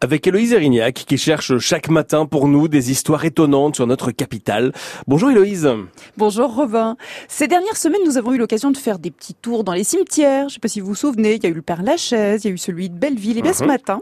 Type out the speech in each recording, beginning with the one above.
avec Héloïse Erignac qui cherche chaque matin pour nous des histoires étonnantes sur notre capitale. Bonjour Héloïse. Bonjour Robin. Ces dernières semaines, nous avons eu l'occasion de faire des petits tours dans les cimetières. Je ne sais pas si vous vous souvenez, il y a eu le Père Lachaise, il y a eu celui de Belleville. Et bien ce mhm. matin,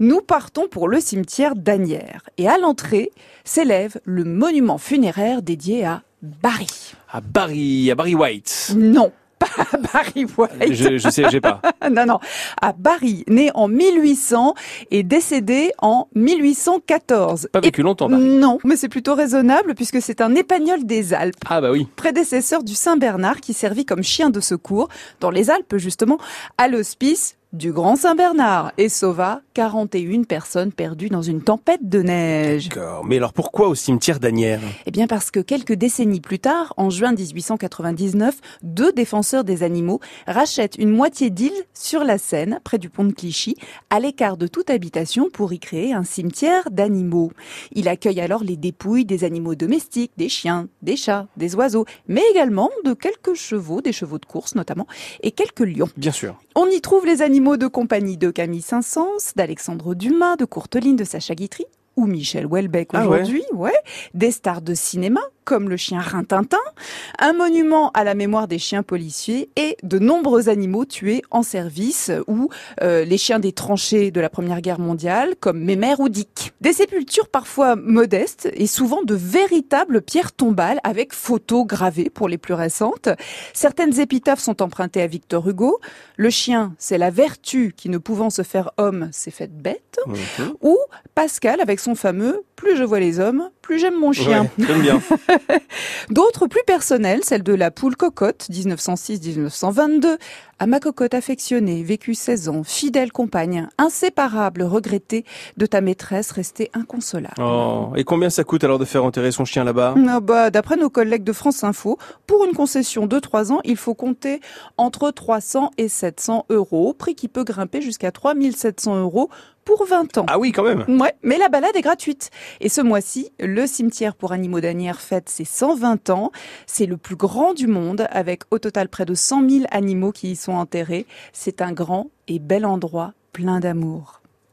nous partons pour le cimetière d'Anières. Et à l'entrée s'élève le monument funéraire dédié à Barry. À Barry, à Barry White. Non, à Barry White. Je, je sais, j'ai pas. non, non. À Barry, né en 1800 et décédé en 1814. Pas vécu longtemps, Barry. Non, mais c'est plutôt raisonnable puisque c'est un épagnol des Alpes. Ah bah oui. Prédécesseur du Saint-Bernard qui servit comme chien de secours dans les Alpes justement à l'hospice du Grand Saint-Bernard et sauva 41 personnes perdues dans une tempête de neige. D'accord. Mais alors pourquoi au cimetière d'Anières? Eh bien parce que quelques décennies plus tard, en juin 1899, deux défenseurs des animaux rachètent une moitié d'île sur la Seine, près du pont de Clichy, à l'écart de toute habitation pour y créer un cimetière d'animaux. Il accueille alors les dépouilles des animaux domestiques, des chiens, des chats, des oiseaux, mais également de quelques chevaux, des chevaux de course notamment, et quelques lions. Bien sûr. On y trouve les animaux de compagnie de Camille Saint-Saëns, d'Alexandre Dumas, de Courteline, de Sacha Guitry ou Michel Houellebecq ah aujourd'hui, ouais. Des stars de cinéma comme le chien Rintintin, un monument à la mémoire des chiens policiers et de nombreux animaux tués en service ou euh, les chiens des tranchées de la Première Guerre mondiale comme Mémère ou Dick. Des sépultures parfois modestes et souvent de véritables pierres tombales avec photos gravées pour les plus récentes. Certaines épitaphes sont empruntées à Victor Hugo. Le chien, c'est la vertu qui ne pouvant se faire homme s'est faite bête. Mhm. Ou Pascal avec son fameux plus je vois les hommes, plus j'aime mon chien. bien. D'autres plus personnelles, celle de la poule cocotte, 1906-1922. À ma cocotte affectionnée, vécu 16 ans, fidèle compagne, inséparable, regrettée de ta maîtresse restée inconsolable. Oh, et combien ça coûte alors de faire enterrer son chien là-bas? Ah bah, D'après nos collègues de France Info, pour une concession de 3 ans, il faut compter entre 300 et 700 euros, prix qui peut grimper jusqu'à 3700 euros pour 20 ans. Ah oui, quand même. Ouais, mais la balade est gratuite. Et ce mois-ci, le cimetière pour animaux d'Anières fête ses 120 ans. C'est le plus grand du monde, avec au total près de 100 000 animaux qui y sont enterrés. C'est un grand et bel endroit plein d'amour.